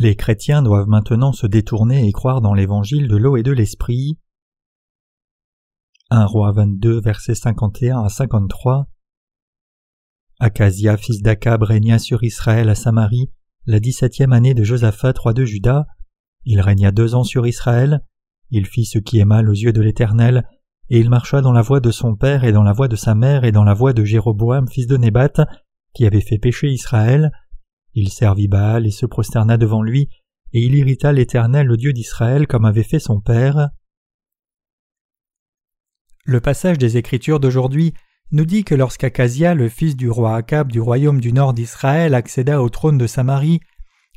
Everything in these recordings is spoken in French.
Les chrétiens doivent maintenant se détourner et croire dans l'évangile de l'eau et de l'esprit. 1 roi 22 versets 51 à 53 Acasia fils d'Akab régna sur Israël à Samarie la dix-septième année de Josaphat roi de Juda. Il régna deux ans sur Israël. Il fit ce qui est mal aux yeux de l'Éternel, et il marcha dans la voie de son père et dans la voie de sa mère et dans la voie de Jéroboam fils de Nébat, qui avait fait pécher Israël. Il servit Baal et se prosterna devant lui, et il irrita l'Éternel le Dieu d'Israël comme avait fait son père. Le passage des Écritures d'aujourd'hui nous dit que lorsqu'Acasia, le fils du roi Akab du royaume du nord d'Israël, accéda au trône de Samarie,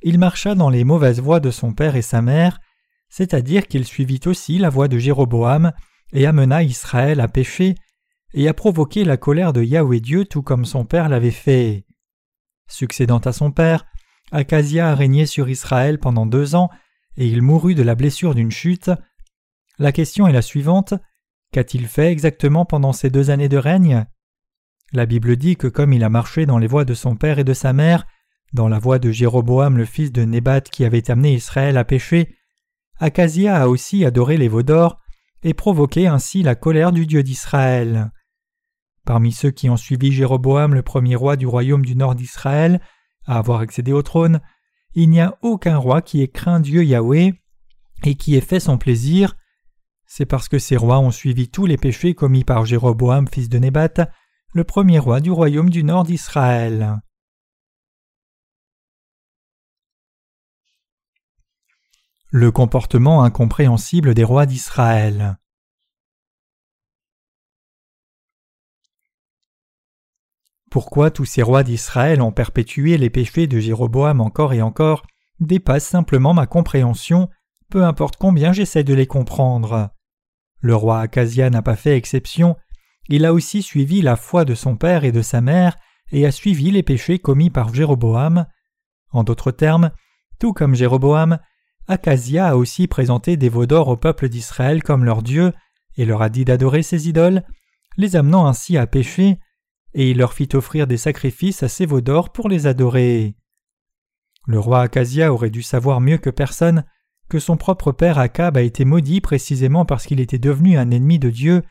il marcha dans les mauvaises voies de son père et sa mère, c'est-à-dire qu'il suivit aussi la voie de Jéroboam et amena Israël à pécher et à provoquer la colère de Yahweh Dieu tout comme son père l'avait fait. Succédant à son père, Acasia a régné sur Israël pendant deux ans et il mourut de la blessure d'une chute. La question est la suivante Qu'a-t-il fait exactement pendant ces deux années de règne? La Bible dit que comme il a marché dans les voies de son père et de sa mère, dans la voie de Jéroboam le fils de Nébat qui avait amené Israël à pécher, Acasia a aussi adoré les veaux d'or et provoqué ainsi la colère du Dieu d'Israël. Parmi ceux qui ont suivi Jéroboam le premier roi du royaume du nord d'Israël, à avoir accédé au trône, il n'y a aucun roi qui ait craint Dieu Yahweh et qui ait fait son plaisir, c'est parce que ces rois ont suivi tous les péchés commis par Jéroboam fils de Nébat, le premier roi du royaume du nord d'Israël. Le comportement incompréhensible des rois d'Israël. Pourquoi tous ces rois d'Israël ont perpétué les péchés de Jéroboam encore et encore dépasse simplement ma compréhension, peu importe combien j'essaie de les comprendre. Le roi Acasia n'a pas fait exception, il a aussi suivi la foi de son père et de sa mère, et a suivi les péchés commis par Jéroboam. En d'autres termes, tout comme Jéroboam, Acasia a aussi présenté des veaux d'or au peuple d'Israël comme leur Dieu, et leur a dit d'adorer ses idoles, les amenant ainsi à pécher, et il leur fit offrir des sacrifices à ces veaux d'or pour les adorer. Le roi Acasia aurait dû savoir mieux que personne que son propre père Akab a été maudit précisément parce qu'il était devenu un ennemi de Dieu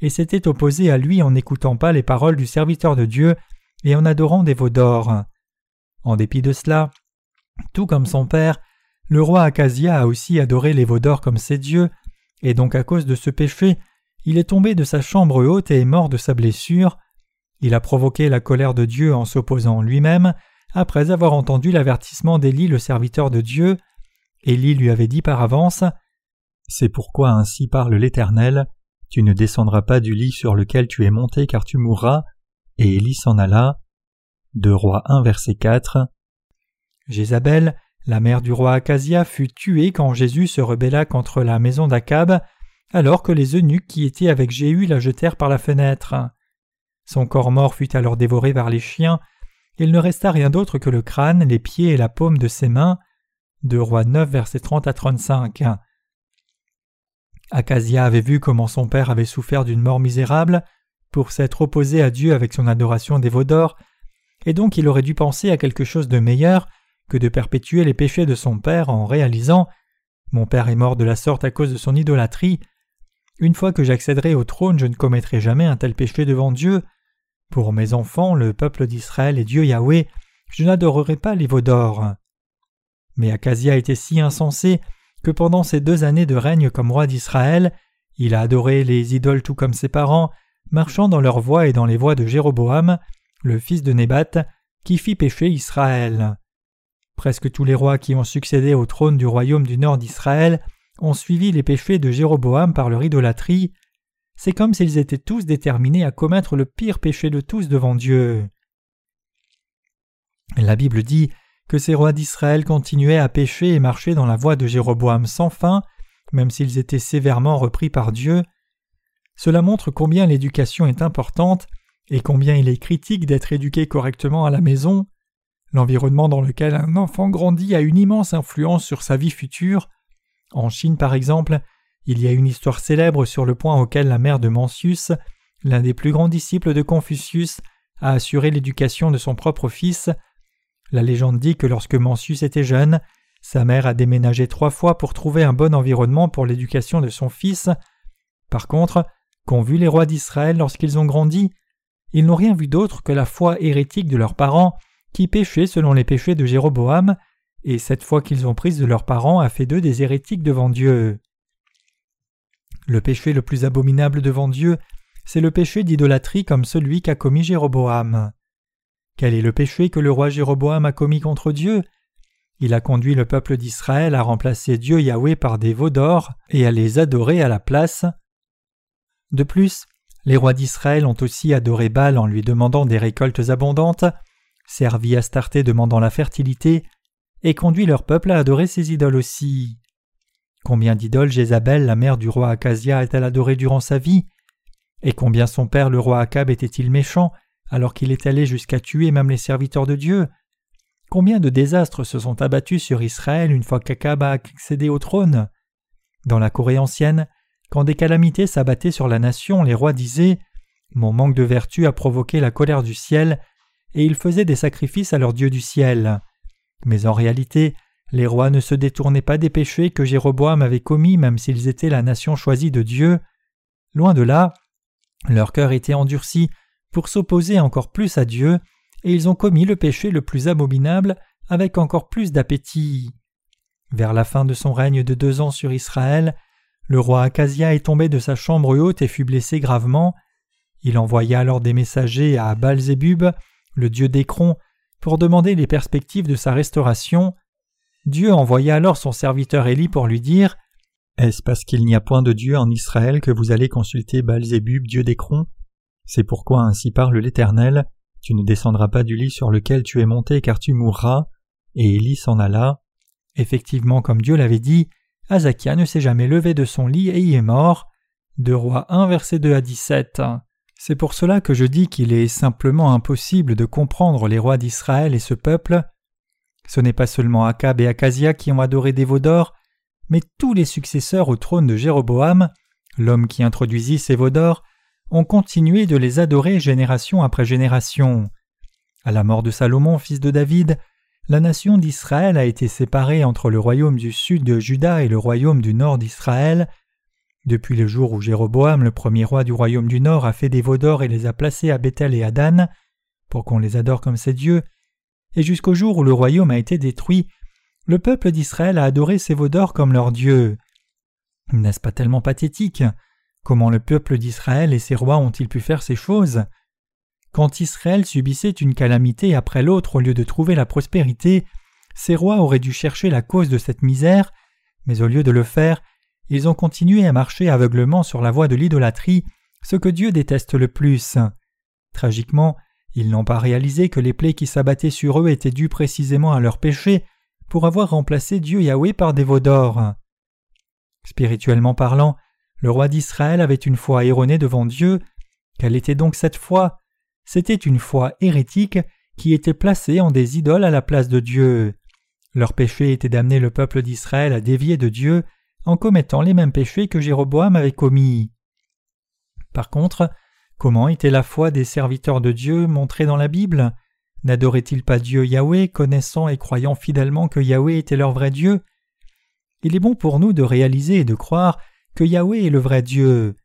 et s'était opposé à lui en n'écoutant pas les paroles du serviteur de Dieu et en adorant des veaux. En dépit de cela, tout comme son père, le roi Acasia a aussi adoré les veaux comme ses dieux, et donc à cause de ce péché, il est tombé de sa chambre haute et est mort de sa blessure. Il a provoqué la colère de Dieu en s'opposant lui-même, après avoir entendu l'avertissement d'Élie le serviteur de Dieu, Élie lui avait dit par avance C'est pourquoi ainsi parle l'Éternel Tu ne descendras pas du lit sur lequel tu es monté car tu mourras. Et Élie s'en alla. De Roi 1 verset 4. Jézabel, la mère du roi Acasia, fut tuée quand Jésus se rebella contre la maison d'Akab, alors que les eunuques qui étaient avec Jéhu la jetèrent par la fenêtre. Son corps mort fut alors dévoré par les chiens, il ne resta rien d'autre que le crâne, les pieds et la paume de ses mains. De Roi 9, versets 30 à 35. Acasia avait vu comment son père avait souffert d'une mort misérable pour s'être opposé à Dieu avec son adoration des veaux d'or, et donc il aurait dû penser à quelque chose de meilleur que de perpétuer les péchés de son père en réalisant Mon père est mort de la sorte à cause de son idolâtrie. Une fois que j'accéderai au trône, je ne commettrai jamais un tel péché devant Dieu. Pour mes enfants, le peuple d'Israël et Dieu Yahweh, je n'adorerai pas les veaux d'or. Mais Acasia était si insensé que pendant ces deux années de règne comme roi d'Israël, il a adoré les idoles tout comme ses parents, marchant dans leurs voies et dans les voies de Jéroboam, le fils de Nébat, qui fit pécher Israël. Presque tous les rois qui ont succédé au trône du royaume du nord d'Israël ont suivi les péchés de Jéroboam par leur idolâtrie. C'est comme s'ils étaient tous déterminés à commettre le pire péché de tous devant Dieu. La Bible dit que ces rois d'Israël continuaient à pécher et marcher dans la voie de Jéroboam sans fin, même s'ils étaient sévèrement repris par Dieu. Cela montre combien l'éducation est importante et combien il est critique d'être éduqué correctement à la maison. L'environnement dans lequel un enfant grandit a une immense influence sur sa vie future. En Chine, par exemple, il y a une histoire célèbre sur le point auquel la mère de Mencius, l'un des plus grands disciples de Confucius, a assuré l'éducation de son propre fils la légende dit que lorsque Mencius était jeune, Sa mère a déménagé trois fois pour trouver un bon environnement pour l'éducation de son fils. Par contre, qu'ont vu les rois d'Israël lorsqu'ils ont grandi? Ils n'ont rien vu d'autre que la foi hérétique de leurs parents, qui péchaient selon les péchés de Jéroboam, et cette foi qu'ils ont prise de leurs parents a fait d'eux des hérétiques devant Dieu. Le péché le plus abominable devant Dieu, c'est le péché d'idolâtrie comme celui qu'a commis Jéroboam. Quel est le péché que le roi Jéroboam a commis contre Dieu? Il a conduit le peuple d'Israël à remplacer Dieu Yahweh par des veaux d'or et à les adorer à la place. De plus, les rois d'Israël ont aussi adoré Baal en lui demandant des récoltes abondantes, servi Astarté demandant la fertilité, et conduit leur peuple à adorer ses idoles aussi. Combien d'idoles Jézabel, la mère du roi Acasia, a-t-elle adoré durant sa vie? Et combien son père, le roi Akab, était-il méchant, alors qu'il est allé jusqu'à tuer même les serviteurs de Dieu? Combien de désastres se sont abattus sur Israël une fois qu'Akab a accédé au trône? Dans la Corée ancienne, quand des calamités s'abattaient sur la nation, les rois disaient Mon manque de vertu a provoqué la colère du ciel, et ils faisaient des sacrifices à leur Dieu du ciel. Mais en réalité, les rois ne se détournaient pas des péchés que Jéroboam avait commis même s'ils étaient la nation choisie de Dieu. Loin de là, leur cœur était endurci pour s'opposer encore plus à Dieu, et ils ont commis le péché le plus abominable avec encore plus d'appétit. Vers la fin de son règne de deux ans sur Israël, le roi Acasia est tombé de sa chambre haute et fut blessé gravement. Il envoya alors des messagers à Balzébub, le dieu d'Écron, pour demander les perspectives de sa restauration. Dieu envoya alors son serviteur Élie pour lui dire Est-ce parce qu'il n'y a point de Dieu en Israël que vous allez consulter Balzébub, dieu d'Écron C'est pourquoi ainsi parle l'Éternel Tu ne descendras pas du lit sur lequel tu es monté car tu mourras. Et Élie s'en alla. Effectivement, comme Dieu l'avait dit, Azakia ne s'est jamais levé de son lit et y est mort. De Roi 1, verset 2 à 17. C'est pour cela que je dis qu'il est simplement impossible de comprendre les rois d'Israël et ce peuple ce n'est pas seulement Akab et Akasia qui ont adoré des veaux d'or, mais tous les successeurs au trône de Jéroboam, l'homme qui introduisit ces veaux d'or, ont continué de les adorer génération après génération. À la mort de Salomon, fils de David, la nation d'Israël a été séparée entre le royaume du sud de Juda et le royaume du nord d'Israël. Depuis le jour où Jéroboam, le premier roi du royaume du nord, a fait des veaux et les a placés à Bethel et à Dan, pour qu'on les adore comme ses dieux, et jusqu'au jour où le royaume a été détruit, le peuple d'Israël a adoré ses veaux comme leur Dieu. N'est-ce pas tellement pathétique? Comment le peuple d'Israël et ses rois ont-ils pu faire ces choses? Quand Israël subissait une calamité après l'autre au lieu de trouver la prospérité, ses rois auraient dû chercher la cause de cette misère, mais au lieu de le faire, ils ont continué à marcher aveuglement sur la voie de l'idolâtrie, ce que Dieu déteste le plus. Tragiquement, ils n'ont pas réalisé que les plaies qui s'abattaient sur eux étaient dues précisément à leurs péchés pour avoir remplacé Dieu Yahweh par des veaux d'or. Spirituellement parlant, le roi d'Israël avait une foi erronée devant Dieu. Quelle était donc cette foi? C'était une foi hérétique qui était placée en des idoles à la place de Dieu. Leur péché était d'amener le peuple d'Israël à dévier de Dieu en commettant les mêmes péchés que Jéroboam avait commis. Par contre, Comment était la foi des serviteurs de Dieu montrée dans la Bible? N'adoraient-ils pas Dieu Yahweh, connaissant et croyant fidèlement que Yahweh était leur vrai Dieu? Il est bon pour nous de réaliser et de croire que Yahweh est le vrai Dieu.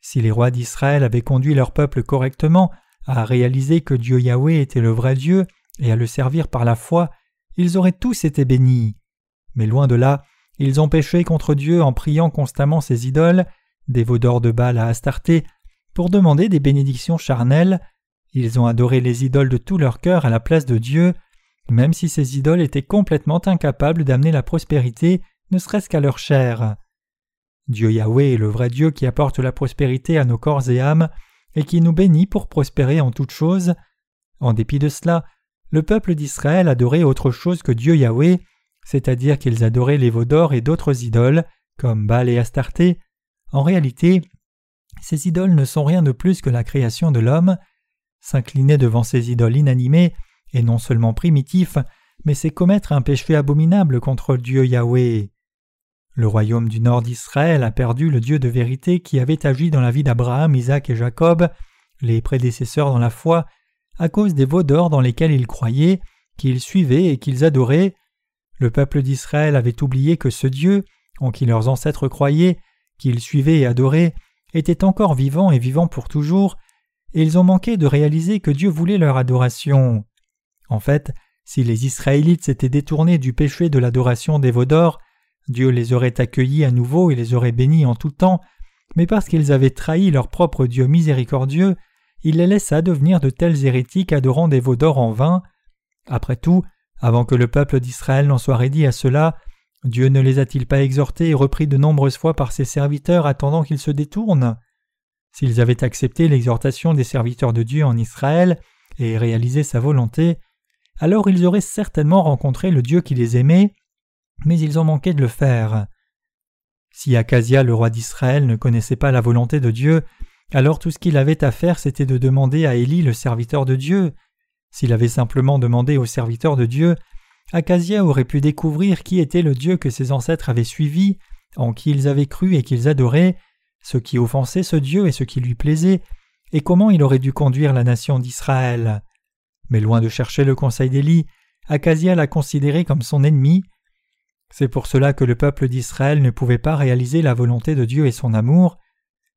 Si les rois d'Israël avaient conduit leur peuple correctement à réaliser que Dieu Yahweh était le vrai Dieu et à le servir par la foi, ils auraient tous été bénis. Mais loin de là, ils ont péché contre Dieu en priant constamment ses idoles, des d'or de Baal à Astarté, pour demander des bénédictions charnelles. Ils ont adoré les idoles de tout leur cœur à la place de Dieu, même si ces idoles étaient complètement incapables d'amener la prospérité, ne serait-ce qu'à leur chair. Dieu Yahweh est le vrai Dieu qui apporte la prospérité à nos corps et âmes, et qui nous bénit pour prospérer en toutes choses. En dépit de cela, le peuple d'Israël adorait autre chose que Dieu Yahweh, c'est-à-dire qu'ils adoraient les veaux d'or et d'autres idoles, comme Baal et Astarté. En réalité, ces idoles ne sont rien de plus que la création de l'homme. S'incliner devant ces idoles inanimées est non seulement primitif, mais c'est commettre un péché abominable contre Dieu Yahweh. Le royaume du nord d'Israël a perdu le Dieu de vérité qui avait agi dans la vie d'Abraham, Isaac et Jacob, les prédécesseurs dans la foi, à cause des veaux d'or dans lesquels ils croyaient, qu'ils suivaient et qu'ils adoraient. Le peuple d'Israël avait oublié que ce Dieu, en qui leurs ancêtres croyaient, qu'ils suivaient et adoraient, était encore vivant et vivant pour toujours, et ils ont manqué de réaliser que Dieu voulait leur adoration. En fait, si les Israélites s'étaient détournés du péché de l'adoration des veaux d'or, Dieu les aurait accueillis à nouveau et les aurait bénis en tout temps, mais parce qu'ils avaient trahi leur propre Dieu miséricordieux, il les laissa devenir de tels hérétiques adorant des veaux d'or en vain. Après tout, avant que le peuple d'Israël n'en soit rédi à cela, Dieu ne les a-t-il pas exhortés et repris de nombreuses fois par ses serviteurs attendant qu'ils se détournent? S'ils avaient accepté l'exhortation des serviteurs de Dieu en Israël et réalisé sa volonté, alors ils auraient certainement rencontré le Dieu qui les aimait, mais ils ont manqué de le faire. Si Acasia, le roi d'Israël, ne connaissait pas la volonté de Dieu, alors tout ce qu'il avait à faire c'était de demander à Élie le serviteur de Dieu. S'il avait simplement demandé au serviteur de Dieu, Acasia aurait pu découvrir qui était le Dieu que ses ancêtres avaient suivi, en qui ils avaient cru et qu'ils adoraient, ce qui offensait ce Dieu et ce qui lui plaisait, et comment il aurait dû conduire la nation d'Israël. Mais loin de chercher le conseil d'Élie, Acasia l'a considéré comme son ennemi. C'est pour cela que le peuple d'Israël ne pouvait pas réaliser la volonté de Dieu et son amour.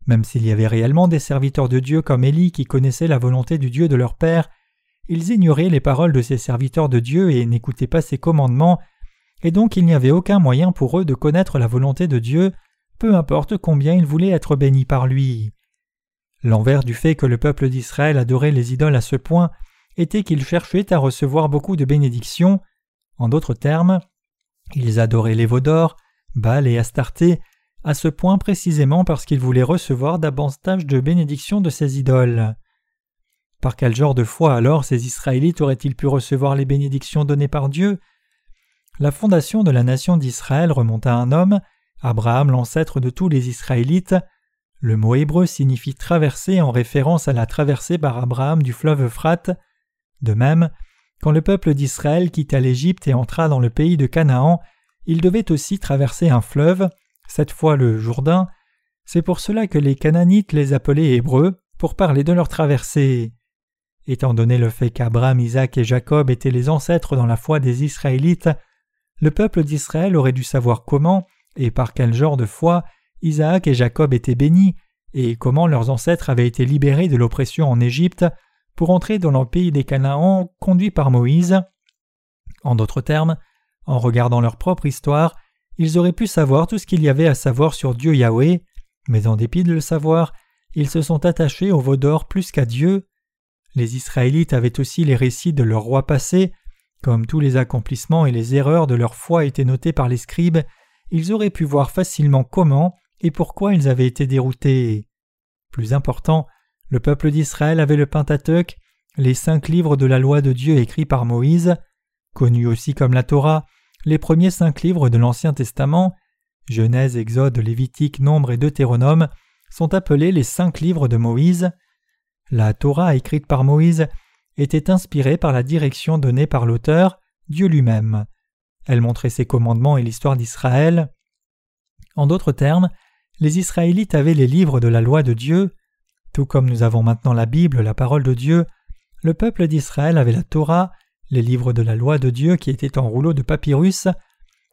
Même s'il y avait réellement des serviteurs de Dieu comme Élie qui connaissaient la volonté du Dieu de leur père, ils ignoraient les paroles de ces serviteurs de Dieu et n'écoutaient pas ses commandements, et donc il n'y avait aucun moyen pour eux de connaître la volonté de Dieu, peu importe combien ils voulaient être bénis par lui. L'envers du fait que le peuple d'Israël adorait les idoles à ce point était qu'ils cherchaient à recevoir beaucoup de bénédictions. En d'autres termes, ils adoraient les veaux d'or, Baal et Astarté, à ce point précisément parce qu'ils voulaient recevoir davantage de bénédictions de ces idoles. Par quel genre de foi alors ces Israélites auraient-ils pu recevoir les bénédictions données par Dieu? La fondation de la nation d'Israël remonte à un homme, Abraham l'ancêtre de tous les Israélites. Le mot hébreu signifie traverser en référence à la traversée par Abraham du fleuve Euphrate. De même, quand le peuple d'Israël quitta l'Égypte et entra dans le pays de Canaan, il devait aussi traverser un fleuve, cette fois le Jourdain. C'est pour cela que les Cananites les appelaient Hébreux, pour parler de leur traversée. Étant donné le fait qu'Abraham, Isaac et Jacob étaient les ancêtres dans la foi des Israélites, le peuple d'Israël aurait dû savoir comment et par quel genre de foi Isaac et Jacob étaient bénis, et comment leurs ancêtres avaient été libérés de l'oppression en Égypte pour entrer dans le pays des Canaan conduit par Moïse. En d'autres termes, en regardant leur propre histoire, ils auraient pu savoir tout ce qu'il y avait à savoir sur Dieu Yahweh, mais en dépit de le savoir, ils se sont attachés au veau d'or plus qu'à Dieu. Les Israélites avaient aussi les récits de leurs rois passés, comme tous les accomplissements et les erreurs de leur foi étaient notés par les scribes, ils auraient pu voir facilement comment et pourquoi ils avaient été déroutés. Plus important, le peuple d'Israël avait le Pentateuque, les cinq livres de la loi de Dieu écrits par Moïse, connus aussi comme la Torah, les premiers cinq livres de l'Ancien Testament, Genèse, Exode, Lévitique, Nombre et Deutéronome, sont appelés les cinq livres de Moïse. La Torah écrite par Moïse était inspirée par la direction donnée par l'auteur, Dieu lui-même. Elle montrait ses commandements et l'histoire d'Israël. En d'autres termes, les Israélites avaient les livres de la loi de Dieu, tout comme nous avons maintenant la Bible, la parole de Dieu, le peuple d'Israël avait la Torah, les livres de la loi de Dieu qui étaient en rouleau de papyrus.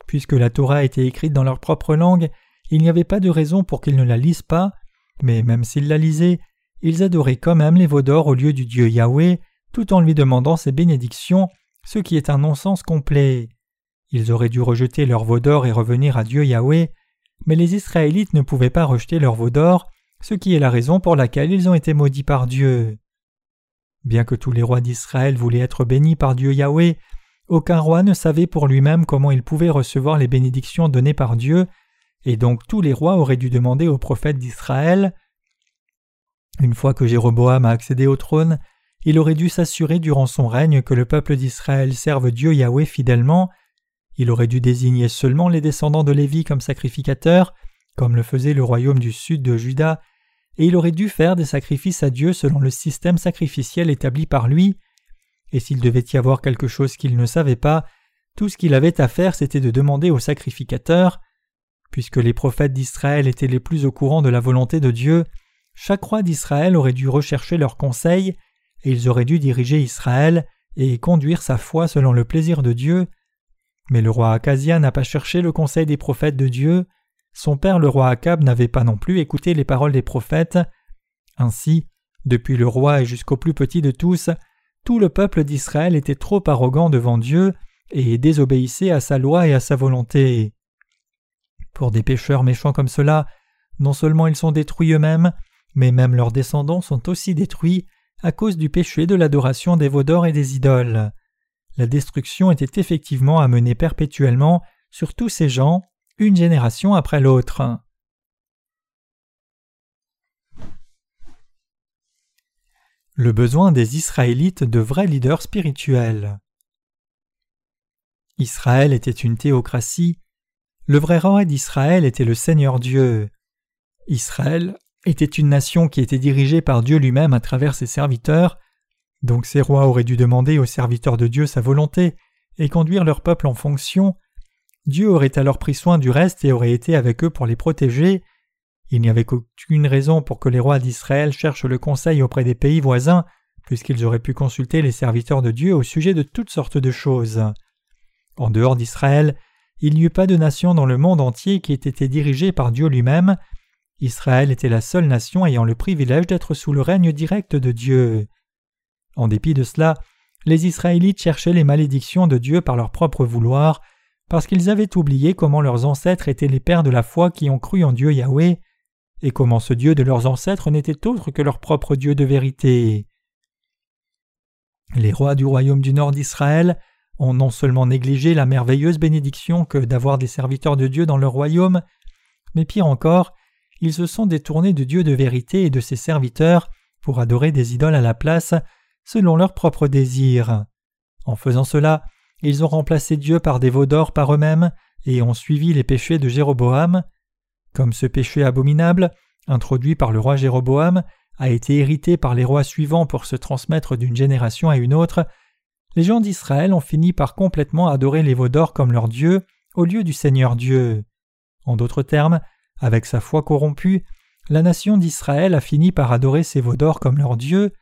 Puisque la Torah était écrite dans leur propre langue, il n'y avait pas de raison pour qu'ils ne la lisent pas, mais même s'ils la lisaient, ils adoraient quand même les veaux d'or au lieu du Dieu Yahweh, tout en lui demandant ses bénédictions, ce qui est un non-sens complet. Ils auraient dû rejeter leur veaux d'or et revenir à Dieu Yahweh, mais les Israélites ne pouvaient pas rejeter leur veaux d'or, ce qui est la raison pour laquelle ils ont été maudits par Dieu. Bien que tous les rois d'Israël voulaient être bénis par Dieu Yahweh, aucun roi ne savait pour lui-même comment il pouvait recevoir les bénédictions données par Dieu, et donc tous les rois auraient dû demander aux prophètes d'Israël. Une fois que Jéroboam a accédé au trône, il aurait dû s'assurer durant son règne que le peuple d'Israël serve Dieu Yahweh fidèlement. Il aurait dû désigner seulement les descendants de Lévi comme sacrificateurs, comme le faisait le royaume du sud de Juda, et il aurait dû faire des sacrifices à Dieu selon le système sacrificiel établi par lui, et s'il devait y avoir quelque chose qu'il ne savait pas, tout ce qu'il avait à faire c'était de demander aux sacrificateurs. Puisque les prophètes d'Israël étaient les plus au courant de la volonté de Dieu, chaque roi d'Israël aurait dû rechercher leurs conseils, et ils auraient dû diriger Israël et conduire sa foi selon le plaisir de Dieu. Mais le roi Acasia n'a pas cherché le conseil des prophètes de Dieu, son père le roi Akab n'avait pas non plus écouté les paroles des prophètes. Ainsi, depuis le roi et jusqu'au plus petit de tous, tout le peuple d'Israël était trop arrogant devant Dieu et désobéissait à sa loi et à sa volonté. Pour des pécheurs méchants comme cela, non seulement ils sont détruits eux-mêmes, mais même leurs descendants sont aussi détruits à cause du péché de l'adoration des veaux d'or et des idoles. La destruction était effectivement amenée perpétuellement sur tous ces gens, une génération après l'autre. Le besoin des Israélites de vrais leaders spirituels. Israël était une théocratie. Le vrai roi d'Israël était le Seigneur Dieu. Israël était une nation qui était dirigée par Dieu lui-même à travers ses serviteurs, donc ces rois auraient dû demander aux serviteurs de Dieu sa volonté et conduire leur peuple en fonction. Dieu aurait alors pris soin du reste et aurait été avec eux pour les protéger. Il n'y avait aucune raison pour que les rois d'Israël cherchent le conseil auprès des pays voisins, puisqu'ils auraient pu consulter les serviteurs de Dieu au sujet de toutes sortes de choses. En dehors d'Israël, il n'y eut pas de nation dans le monde entier qui ait été dirigée par Dieu lui-même, Israël était la seule nation ayant le privilège d'être sous le règne direct de Dieu. En dépit de cela, les Israélites cherchaient les malédictions de Dieu par leur propre vouloir, parce qu'ils avaient oublié comment leurs ancêtres étaient les pères de la foi qui ont cru en Dieu Yahweh, et comment ce Dieu de leurs ancêtres n'était autre que leur propre Dieu de vérité. Les rois du royaume du nord d'Israël ont non seulement négligé la merveilleuse bénédiction que d'avoir des serviteurs de Dieu dans leur royaume, mais pire encore, ils se sont détournés de Dieu de vérité et de ses serviteurs pour adorer des idoles à la place, selon leurs propres désirs. En faisant cela, ils ont remplacé Dieu par des veaux d'or par eux-mêmes et ont suivi les péchés de Jéroboam. Comme ce péché abominable, introduit par le roi Jéroboam, a été hérité par les rois suivants pour se transmettre d'une génération à une autre, les gens d'Israël ont fini par complètement adorer les veaux d'or comme leur Dieu au lieu du Seigneur Dieu. En d'autres termes, avec sa foi corrompue, la nation d'Israël a fini par adorer ces veaux comme leur Dieu.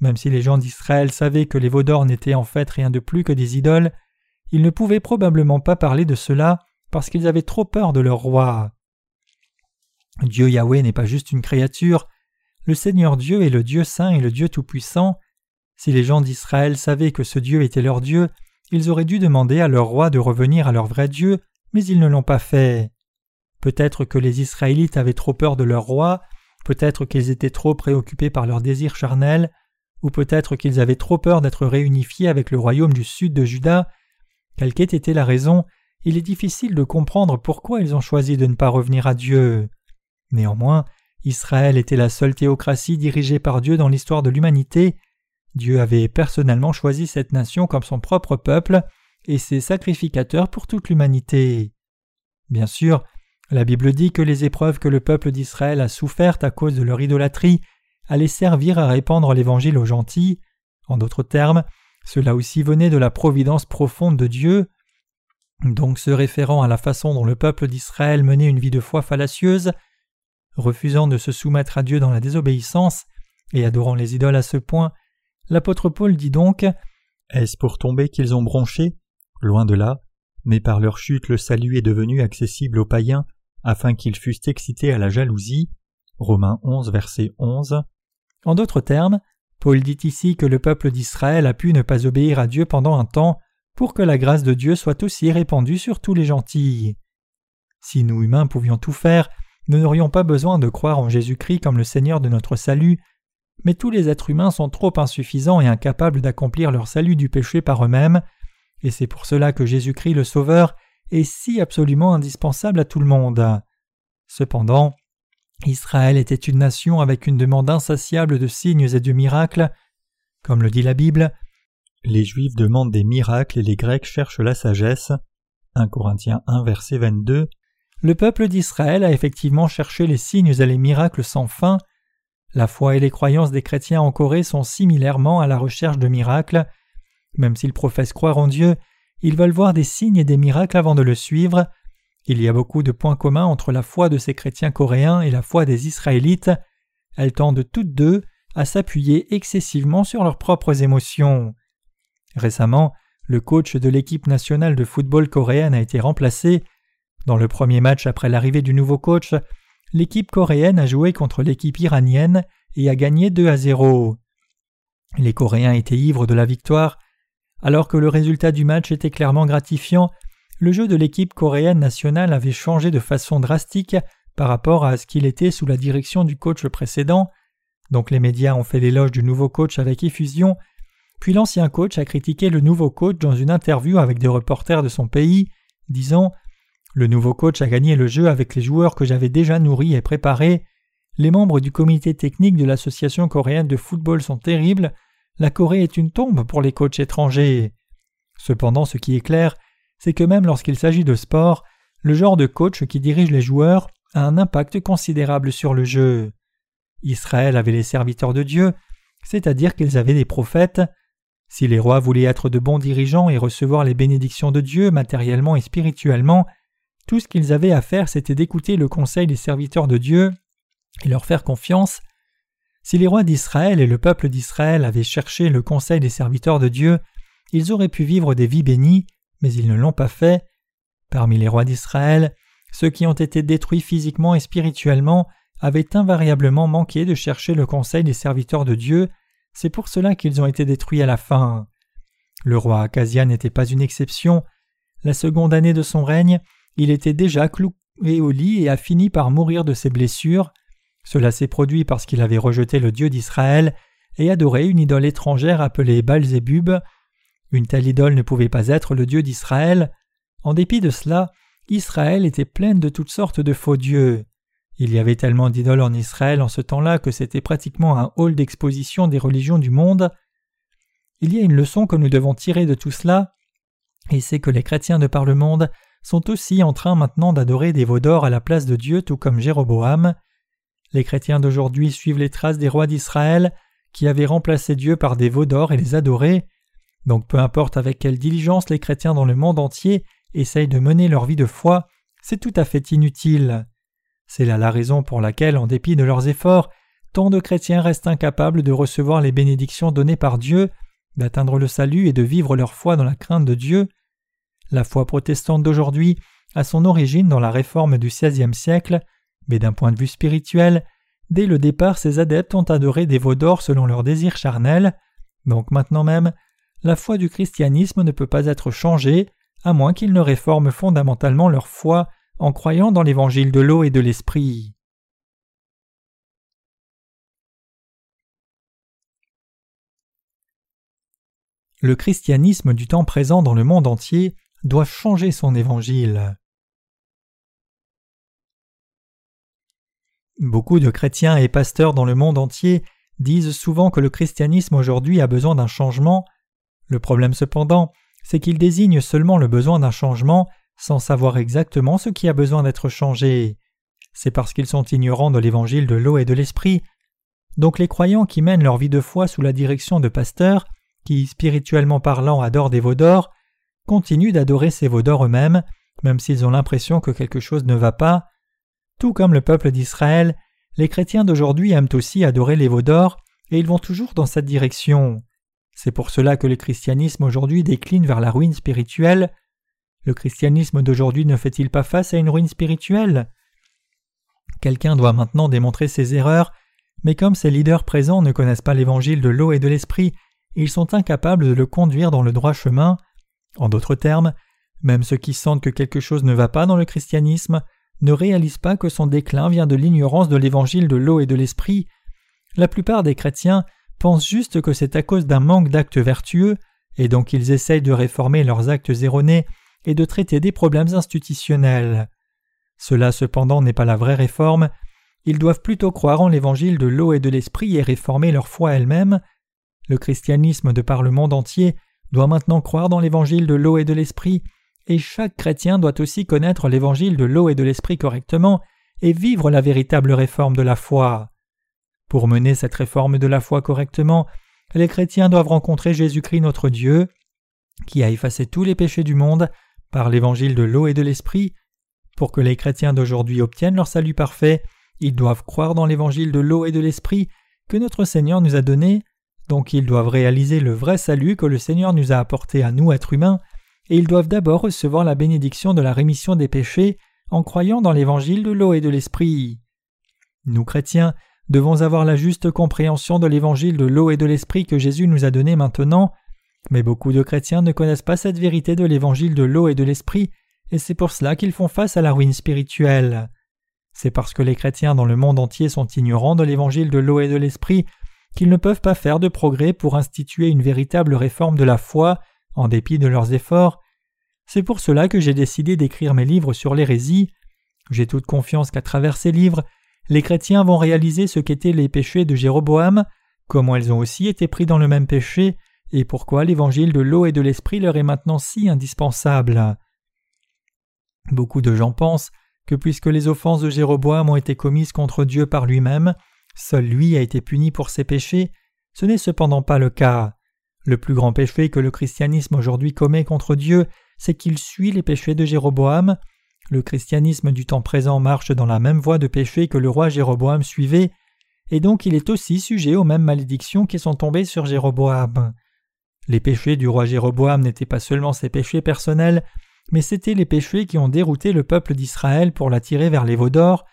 Même si les gens d'Israël savaient que les veaux n'étaient en fait rien de plus que des idoles, ils ne pouvaient probablement pas parler de cela parce qu'ils avaient trop peur de leur roi. Dieu Yahweh n'est pas juste une créature, le Seigneur Dieu est le Dieu saint et le Dieu tout-puissant. Si les gens d'Israël savaient que ce Dieu était leur Dieu, ils auraient dû demander à leur roi de revenir à leur vrai Dieu, mais ils ne l'ont pas fait. Peut-être que les Israélites avaient trop peur de leur roi, peut-être qu'ils étaient trop préoccupés par leurs désirs charnels, ou peut-être qu'ils avaient trop peur d'être réunifiés avec le royaume du sud de Juda. Quelle qu'ait été la raison, il est difficile de comprendre pourquoi ils ont choisi de ne pas revenir à Dieu. Néanmoins, Israël était la seule théocratie dirigée par Dieu dans l'histoire de l'humanité. Dieu avait personnellement choisi cette nation comme son propre peuple et ses sacrificateurs pour toute l'humanité. Bien sûr, la Bible dit que les épreuves que le peuple d'Israël a souffertes à cause de leur idolâtrie allaient servir à répandre l'Évangile aux gentils. En d'autres termes, cela aussi venait de la providence profonde de Dieu. Donc se référant à la façon dont le peuple d'Israël menait une vie de foi fallacieuse, refusant de se soumettre à Dieu dans la désobéissance et adorant les idoles à ce point, l'apôtre Paul dit donc Est-ce pour tomber qu'ils ont bronché? Loin de là, mais par leur chute le salut est devenu accessible aux païens afin qu'ils fussent excités à la jalousie. Romains 11, verset 11. En d'autres termes, Paul dit ici que le peuple d'Israël a pu ne pas obéir à Dieu pendant un temps pour que la grâce de Dieu soit aussi répandue sur tous les gentils. Si nous humains pouvions tout faire, nous n'aurions pas besoin de croire en Jésus-Christ comme le Seigneur de notre salut, mais tous les êtres humains sont trop insuffisants et incapables d'accomplir leur salut du péché par eux-mêmes, et c'est pour cela que Jésus-Christ le Sauveur est si absolument indispensable à tout le monde. Cependant, Israël était une nation avec une demande insatiable de signes et de miracles. Comme le dit la Bible, les Juifs demandent des miracles et les Grecs cherchent la sagesse. 1 Corinthiens 1 verset 22. Le peuple d'Israël a effectivement cherché les signes et les miracles sans fin. La foi et les croyances des chrétiens en Corée sont similairement à la recherche de miracles. Même s'ils professent croire en Dieu, ils veulent voir des signes et des miracles avant de le suivre. Il y a beaucoup de points communs entre la foi de ces chrétiens coréens et la foi des Israélites. Elles tendent toutes deux à s'appuyer excessivement sur leurs propres émotions. Récemment, le coach de l'équipe nationale de football coréenne a été remplacé. Dans le premier match après l'arrivée du nouveau coach, l'équipe coréenne a joué contre l'équipe iranienne et a gagné 2 à 0. Les Coréens étaient ivres de la victoire. Alors que le résultat du match était clairement gratifiant, le jeu de l'équipe coréenne nationale avait changé de façon drastique par rapport à ce qu'il était sous la direction du coach précédent. Donc les médias ont fait l'éloge du nouveau coach avec effusion, puis l'ancien coach a critiqué le nouveau coach dans une interview avec des reporters de son pays, disant Le nouveau coach a gagné le jeu avec les joueurs que j'avais déjà nourris et préparés. Les membres du comité technique de l'Association coréenne de football sont terribles. La Corée est une tombe pour les coachs étrangers. Cependant, ce qui est clair, c'est que même lorsqu'il s'agit de sport, le genre de coach qui dirige les joueurs a un impact considérable sur le jeu. Israël avait les serviteurs de Dieu, c'est-à-dire qu'ils avaient des prophètes. Si les rois voulaient être de bons dirigeants et recevoir les bénédictions de Dieu matériellement et spirituellement, tout ce qu'ils avaient à faire c'était d'écouter le conseil des serviteurs de Dieu et leur faire confiance. Si les rois d'Israël et le peuple d'Israël avaient cherché le conseil des serviteurs de Dieu, ils auraient pu vivre des vies bénies, mais ils ne l'ont pas fait. Parmi les rois d'Israël, ceux qui ont été détruits physiquement et spirituellement avaient invariablement manqué de chercher le conseil des serviteurs de Dieu, c'est pour cela qu'ils ont été détruits à la fin. Le roi Acasia n'était pas une exception. La seconde année de son règne, il était déjà cloué au lit et a fini par mourir de ses blessures. Cela s'est produit parce qu'il avait rejeté le Dieu d'Israël et adoré une idole étrangère appelée Balzébub. Une telle idole ne pouvait pas être le Dieu d'Israël. En dépit de cela, Israël était pleine de toutes sortes de faux dieux. Il y avait tellement d'idoles en Israël en ce temps-là que c'était pratiquement un hall d'exposition des religions du monde. Il y a une leçon que nous devons tirer de tout cela, et c'est que les chrétiens de par le monde sont aussi en train maintenant d'adorer des veaux d'or à la place de Dieu, tout comme Jéroboam. Les chrétiens d'aujourd'hui suivent les traces des rois d'Israël, qui avaient remplacé Dieu par des veaux d'or et les adoraient. Donc peu importe avec quelle diligence les chrétiens dans le monde entier essayent de mener leur vie de foi, c'est tout à fait inutile. C'est là la raison pour laquelle, en dépit de leurs efforts, tant de chrétiens restent incapables de recevoir les bénédictions données par Dieu, d'atteindre le salut et de vivre leur foi dans la crainte de Dieu. La foi protestante d'aujourd'hui a son origine dans la réforme du XVIe siècle, mais d'un point de vue spirituel, dès le départ ses adeptes ont adoré des veaux d'or selon leurs désirs charnels, donc maintenant même, la foi du christianisme ne peut pas être changée, à moins qu'ils ne réforment fondamentalement leur foi en croyant dans l'évangile de l'eau et de l'esprit. Le christianisme du temps présent dans le monde entier doit changer son évangile. Beaucoup de chrétiens et pasteurs dans le monde entier disent souvent que le christianisme aujourd'hui a besoin d'un changement. Le problème cependant, c'est qu'ils désignent seulement le besoin d'un changement sans savoir exactement ce qui a besoin d'être changé. C'est parce qu'ils sont ignorants de l'évangile de l'eau et de l'esprit. Donc les croyants qui mènent leur vie de foi sous la direction de pasteurs, qui, spirituellement parlant, adorent des veaux d'or, continuent d'adorer ces veaux d'or eux-mêmes, même s'ils ont l'impression que quelque chose ne va pas. Tout comme le peuple d'Israël, les chrétiens d'aujourd'hui aiment aussi adorer les veaux d'or, et ils vont toujours dans cette direction. C'est pour cela que le christianisme aujourd'hui décline vers la ruine spirituelle, le christianisme d'aujourd'hui ne fait-il pas face à une ruine spirituelle? Quelqu'un doit maintenant démontrer ses erreurs, mais comme ces leaders présents ne connaissent pas l'évangile de l'eau et de l'esprit, ils sont incapables de le conduire dans le droit chemin. En d'autres termes, même ceux qui sentent que quelque chose ne va pas dans le christianisme ne réalisent pas que son déclin vient de l'ignorance de l'évangile de l'eau et de l'esprit. La plupart des chrétiens pensent juste que c'est à cause d'un manque d'actes vertueux, et donc ils essayent de réformer leurs actes erronés et de traiter des problèmes institutionnels. Cela cependant n'est pas la vraie réforme, ils doivent plutôt croire en l'évangile de l'eau et de l'esprit et réformer leur foi elle-même. Le christianisme de par le monde entier doit maintenant croire dans l'évangile de l'eau et de l'esprit, et chaque chrétien doit aussi connaître l'évangile de l'eau et de l'esprit correctement et vivre la véritable réforme de la foi. Pour mener cette réforme de la foi correctement, les chrétiens doivent rencontrer Jésus-Christ notre Dieu, qui a effacé tous les péchés du monde par l'évangile de l'eau et de l'esprit. Pour que les chrétiens d'aujourd'hui obtiennent leur salut parfait, ils doivent croire dans l'évangile de l'eau et de l'esprit que notre Seigneur nous a donné, donc ils doivent réaliser le vrai salut que le Seigneur nous a apporté à nous, êtres humains, et ils doivent d'abord recevoir la bénédiction de la rémission des péchés en croyant dans l'évangile de l'eau et de l'esprit. Nous chrétiens devons avoir la juste compréhension de l'évangile de l'eau et de l'esprit que Jésus nous a donné maintenant, mais beaucoup de chrétiens ne connaissent pas cette vérité de l'évangile de l'eau et de l'esprit, et c'est pour cela qu'ils font face à la ruine spirituelle. C'est parce que les chrétiens dans le monde entier sont ignorants de l'évangile de l'eau et de l'esprit qu'ils ne peuvent pas faire de progrès pour instituer une véritable réforme de la foi, en dépit de leurs efforts. C'est pour cela que j'ai décidé d'écrire mes livres sur l'hérésie. J'ai toute confiance qu'à travers ces livres, les chrétiens vont réaliser ce qu'étaient les péchés de Jéroboam, comment ils ont aussi été pris dans le même péché, et pourquoi l'évangile de l'eau et de l'esprit leur est maintenant si indispensable. Beaucoup de gens pensent que puisque les offenses de Jéroboam ont été commises contre Dieu par lui-même, Seul lui a été puni pour ses péchés, ce n'est cependant pas le cas. Le plus grand péché que le christianisme aujourd'hui commet contre Dieu, c'est qu'il suit les péchés de Jéroboam. Le christianisme du temps présent marche dans la même voie de péché que le roi Jéroboam suivait, et donc il est aussi sujet aux mêmes malédictions qui sont tombées sur Jéroboam. Les péchés du roi Jéroboam n'étaient pas seulement ses péchés personnels, mais c'étaient les péchés qui ont dérouté le peuple d'Israël pour l'attirer vers les veaux d'or,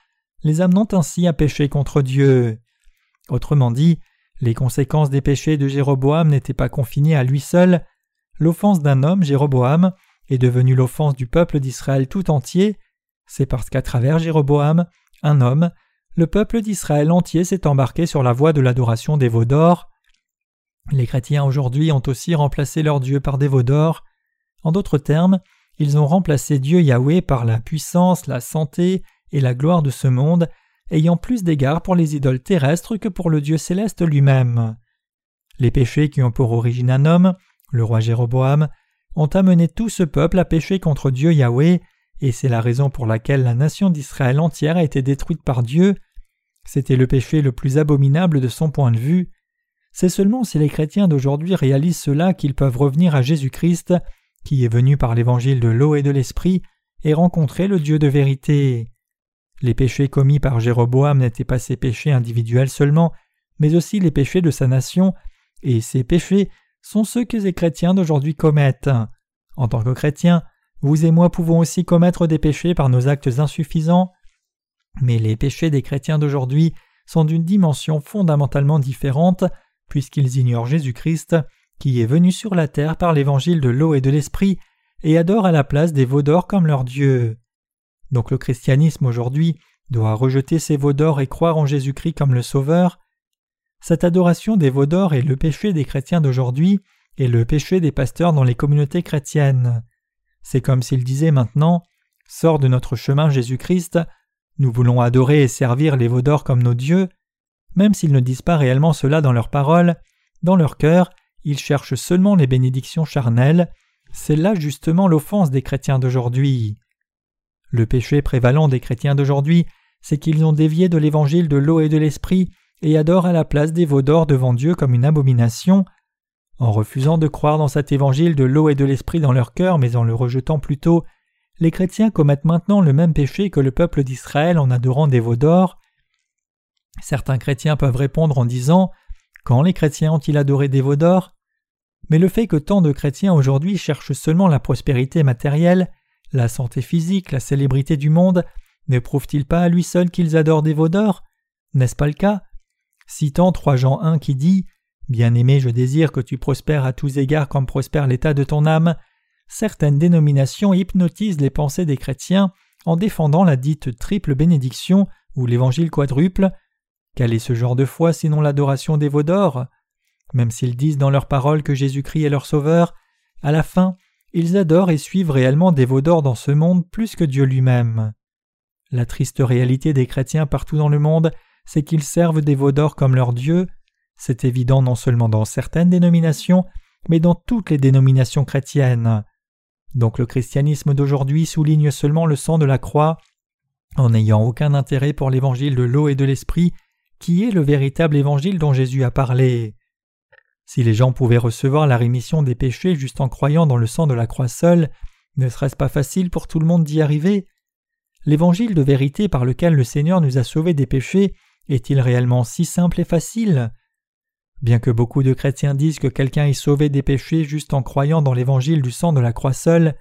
les amenant ainsi à pécher contre Dieu. Autrement dit, les conséquences des péchés de Jéroboam n'étaient pas confinées à lui seul, l'offense d'un homme, Jéroboam, est devenue l'offense du peuple d'Israël tout entier, c'est parce qu'à travers Jéroboam, un homme, le peuple d'Israël entier s'est embarqué sur la voie de l'adoration des veaux d'or. Les chrétiens aujourd'hui ont aussi remplacé leur Dieu par des veaux d'or. En d'autres termes, ils ont remplacé Dieu Yahweh par la puissance, la santé, et la gloire de ce monde, ayant plus d'égard pour les idoles terrestres que pour le Dieu céleste lui-même. Les péchés qui ont pour origine un homme, le roi Jéroboam, ont amené tout ce peuple à pécher contre Dieu Yahweh, et c'est la raison pour laquelle la nation d'Israël entière a été détruite par Dieu. C'était le péché le plus abominable de son point de vue. C'est seulement si les chrétiens d'aujourd'hui réalisent cela qu'ils peuvent revenir à Jésus-Christ, qui est venu par l'évangile de l'eau et de l'esprit, et rencontrer le Dieu de vérité. Les péchés commis par Jéroboam n'étaient pas ses péchés individuels seulement, mais aussi les péchés de sa nation, et ces péchés sont ceux que les chrétiens d'aujourd'hui commettent. En tant que chrétiens, vous et moi pouvons aussi commettre des péchés par nos actes insuffisants, mais les péchés des chrétiens d'aujourd'hui sont d'une dimension fondamentalement différente, puisqu'ils ignorent Jésus-Christ, qui est venu sur la terre par l'évangile de l'eau et de l'esprit, et adorent à la place des veaux d'or comme leur Dieu. Donc le christianisme aujourd'hui doit rejeter ses veaux d'or et croire en Jésus-Christ comme le Sauveur. Cette adoration des veaux d'or est le péché des chrétiens d'aujourd'hui et le péché des pasteurs dans les communautés chrétiennes. C'est comme s'ils disaient maintenant Sors de notre chemin Jésus-Christ, nous voulons adorer et servir les veaux d'or comme nos dieux. Même s'ils ne disent pas réellement cela dans leurs paroles, dans leur cœur, ils cherchent seulement les bénédictions charnelles. C'est là justement l'offense des chrétiens d'aujourd'hui. Le péché prévalent des chrétiens d'aujourd'hui, c'est qu'ils ont dévié de l'évangile de l'eau et de l'esprit et adorent à la place des veaux d'or devant Dieu comme une abomination. En refusant de croire dans cet évangile de l'eau et de l'esprit dans leur cœur, mais en le rejetant plutôt, les chrétiens commettent maintenant le même péché que le peuple d'Israël en adorant des veaux d'or. Certains chrétiens peuvent répondre en disant Quand les chrétiens ont-ils adoré des veaux d'or? Mais le fait que tant de chrétiens aujourd'hui cherchent seulement la prospérité matérielle la santé physique, la célébrité du monde, ne prouve-t-il pas à lui seul qu'ils adorent des veaux d'or? N'est-ce pas le cas? Citant 3 Jean 1 qui dit Bien-aimé, je désire que tu prospères à tous égards comme prospère l'état de ton âme. Certaines dénominations hypnotisent les pensées des chrétiens en défendant la dite triple bénédiction ou l'évangile quadruple. Quel est ce genre de foi sinon l'adoration des veaux Même s'ils disent dans leurs paroles que Jésus-Christ est leur sauveur, à la fin, ils adorent et suivent réellement des veaux d'or dans ce monde plus que Dieu lui-même. La triste réalité des chrétiens partout dans le monde, c'est qu'ils servent des veaux d'or comme leur Dieu. C'est évident non seulement dans certaines dénominations, mais dans toutes les dénominations chrétiennes. Donc le christianisme d'aujourd'hui souligne seulement le sang de la croix, en n'ayant aucun intérêt pour l'évangile de l'eau et de l'esprit, qui est le véritable évangile dont Jésus a parlé. Si les gens pouvaient recevoir la rémission des péchés juste en croyant dans le sang de la croix seule, ne serait-ce pas facile pour tout le monde d'y arriver? L'évangile de vérité par lequel le Seigneur nous a sauvés des péchés est-il réellement si simple et facile? Bien que beaucoup de chrétiens disent que quelqu'un est sauvé des péchés juste en croyant dans l'évangile du sang de la croix seule,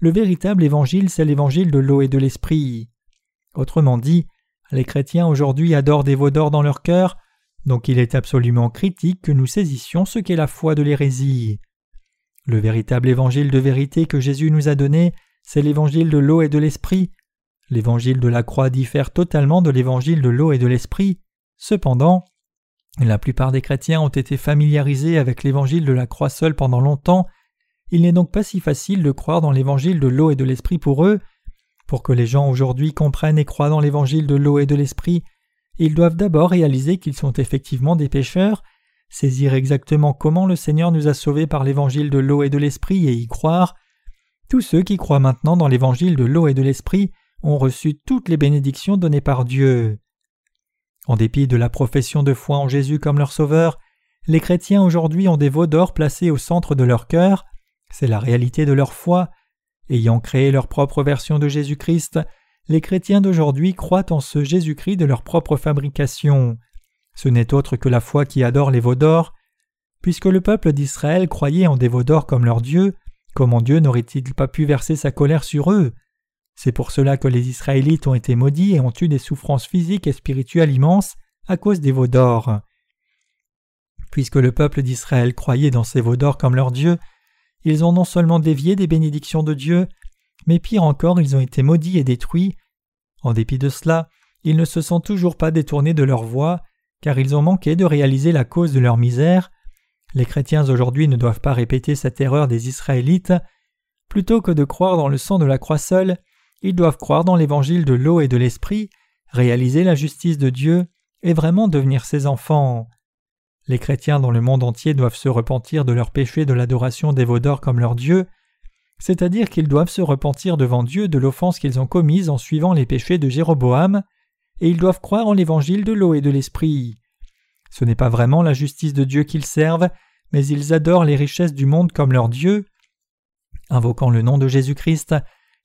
le véritable évangile c'est l'évangile de l'eau et de l'esprit. Autrement dit, les chrétiens aujourd'hui adorent des veaux d'or dans leur cœur, donc il est absolument critique que nous saisissions ce qu'est la foi de l'hérésie. Le véritable évangile de vérité que Jésus nous a donné, c'est l'évangile de l'eau et de l'esprit. L'évangile de la croix diffère totalement de l'évangile de l'eau et de l'esprit. Cependant, la plupart des chrétiens ont été familiarisés avec l'évangile de la croix seule pendant longtemps. Il n'est donc pas si facile de croire dans l'évangile de l'eau et de l'esprit pour eux. Pour que les gens aujourd'hui comprennent et croient dans l'évangile de l'eau et de l'esprit, ils doivent d'abord réaliser qu'ils sont effectivement des pécheurs, saisir exactement comment le Seigneur nous a sauvés par l'évangile de l'eau et de l'esprit et y croire. Tous ceux qui croient maintenant dans l'évangile de l'eau et de l'esprit ont reçu toutes les bénédictions données par Dieu. En dépit de la profession de foi en Jésus comme leur sauveur, les chrétiens aujourd'hui ont des veaux d'or placés au centre de leur cœur, c'est la réalité de leur foi. Ayant créé leur propre version de Jésus-Christ, les chrétiens d'aujourd'hui croient en ce Jésus-Christ de leur propre fabrication. Ce n'est autre que la foi qui adore les veaux d'or. Puisque le peuple d'Israël croyait en des veaux d'or comme leur Dieu, comment Dieu n'aurait-il pas pu verser sa colère sur eux? C'est pour cela que les Israélites ont été maudits et ont eu des souffrances physiques et spirituelles immenses à cause des veaux d'or. Puisque le peuple d'Israël croyait dans ces veaux d'or comme leur Dieu, ils ont non seulement dévié des bénédictions de Dieu, mais pire encore, ils ont été maudits et détruits. En dépit de cela, ils ne se sont toujours pas détournés de leur voie, car ils ont manqué de réaliser la cause de leur misère. Les chrétiens aujourd'hui ne doivent pas répéter cette erreur des Israélites. Plutôt que de croire dans le sang de la croix seule, ils doivent croire dans l'évangile de l'eau et de l'esprit, réaliser la justice de Dieu et vraiment devenir ses enfants. Les chrétiens dans le monde entier doivent se repentir de leur péché de l'adoration des d'or comme leur Dieu, c'est-à-dire qu'ils doivent se repentir devant Dieu de l'offense qu'ils ont commise en suivant les péchés de Jéroboam, et ils doivent croire en l'évangile de l'eau et de l'esprit. Ce n'est pas vraiment la justice de Dieu qu'ils servent, mais ils adorent les richesses du monde comme leur Dieu. Invoquant le nom de Jésus-Christ,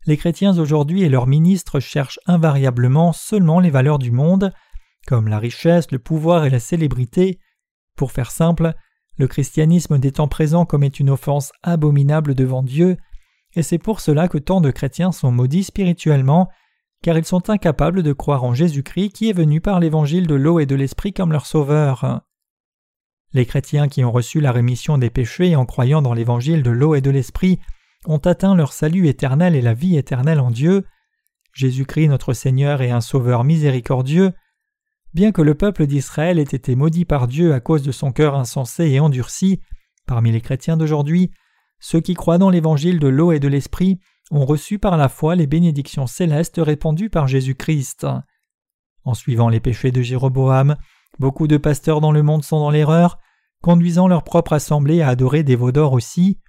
les chrétiens aujourd'hui et leurs ministres cherchent invariablement seulement les valeurs du monde, comme la richesse, le pouvoir et la célébrité. Pour faire simple, le christianisme n'étant présent comme est une offense abominable devant Dieu, et c'est pour cela que tant de chrétiens sont maudits spirituellement, car ils sont incapables de croire en Jésus-Christ qui est venu par l'évangile de l'eau et de l'esprit comme leur sauveur. Les chrétiens qui ont reçu la rémission des péchés en croyant dans l'évangile de l'eau et de l'esprit ont atteint leur salut éternel et la vie éternelle en Dieu. Jésus-Christ notre Seigneur est un sauveur miséricordieux. Bien que le peuple d'Israël ait été maudit par Dieu à cause de son cœur insensé et endurci, parmi les chrétiens d'aujourd'hui, ceux qui croient dans l'évangile de l'eau et de l'esprit ont reçu par la foi les bénédictions célestes répandues par Jésus-Christ. En suivant les péchés de Jéroboam, beaucoup de pasteurs dans le monde sont dans l'erreur, conduisant leur propre assemblée à adorer des veaux d'or aussi.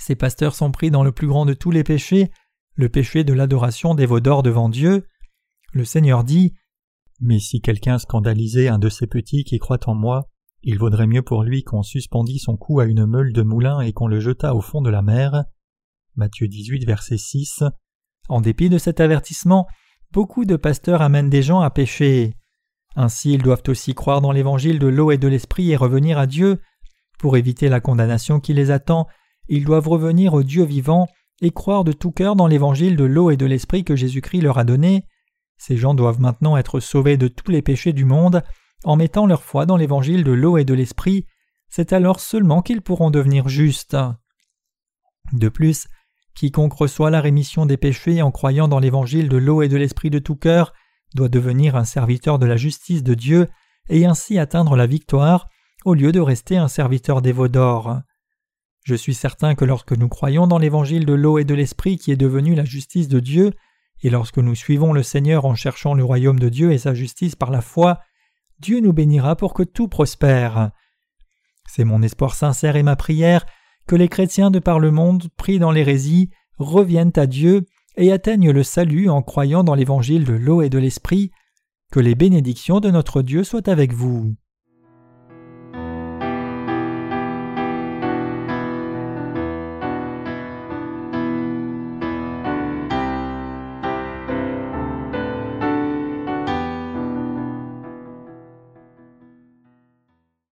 Ces pasteurs sont pris dans le plus grand de tous les péchés, le péché de l'adoration des veaux d'or devant Dieu. Le Seigneur dit Mais si quelqu'un scandalisait un de ces petits qui croient en moi, il vaudrait mieux pour lui qu'on suspendît son cou à une meule de moulin et qu'on le jetât au fond de la mer. Matthieu 18, verset 6. En dépit de cet avertissement, beaucoup de pasteurs amènent des gens à pécher. Ainsi, ils doivent aussi croire dans l'évangile de l'eau et de l'esprit et revenir à Dieu. Pour éviter la condamnation qui les attend, ils doivent revenir au Dieu vivant et croire de tout cœur dans l'évangile de l'eau et de l'esprit que Jésus-Christ leur a donné. Ces gens doivent maintenant être sauvés de tous les péchés du monde en mettant leur foi dans l'évangile de l'eau et de l'esprit, c'est alors seulement qu'ils pourront devenir justes. De plus, quiconque reçoit la rémission des péchés en croyant dans l'évangile de l'eau et de l'esprit de tout cœur doit devenir un serviteur de la justice de Dieu et ainsi atteindre la victoire au lieu de rester un serviteur veaux d'or. Je suis certain que lorsque nous croyons dans l'évangile de l'eau et de l'esprit qui est devenu la justice de Dieu, et lorsque nous suivons le Seigneur en cherchant le royaume de Dieu et sa justice par la foi, Dieu nous bénira pour que tout prospère. C'est mon espoir sincère et ma prière que les chrétiens de par le monde pris dans l'hérésie reviennent à Dieu et atteignent le salut en croyant dans l'évangile de l'eau et de l'esprit. Que les bénédictions de notre Dieu soient avec vous.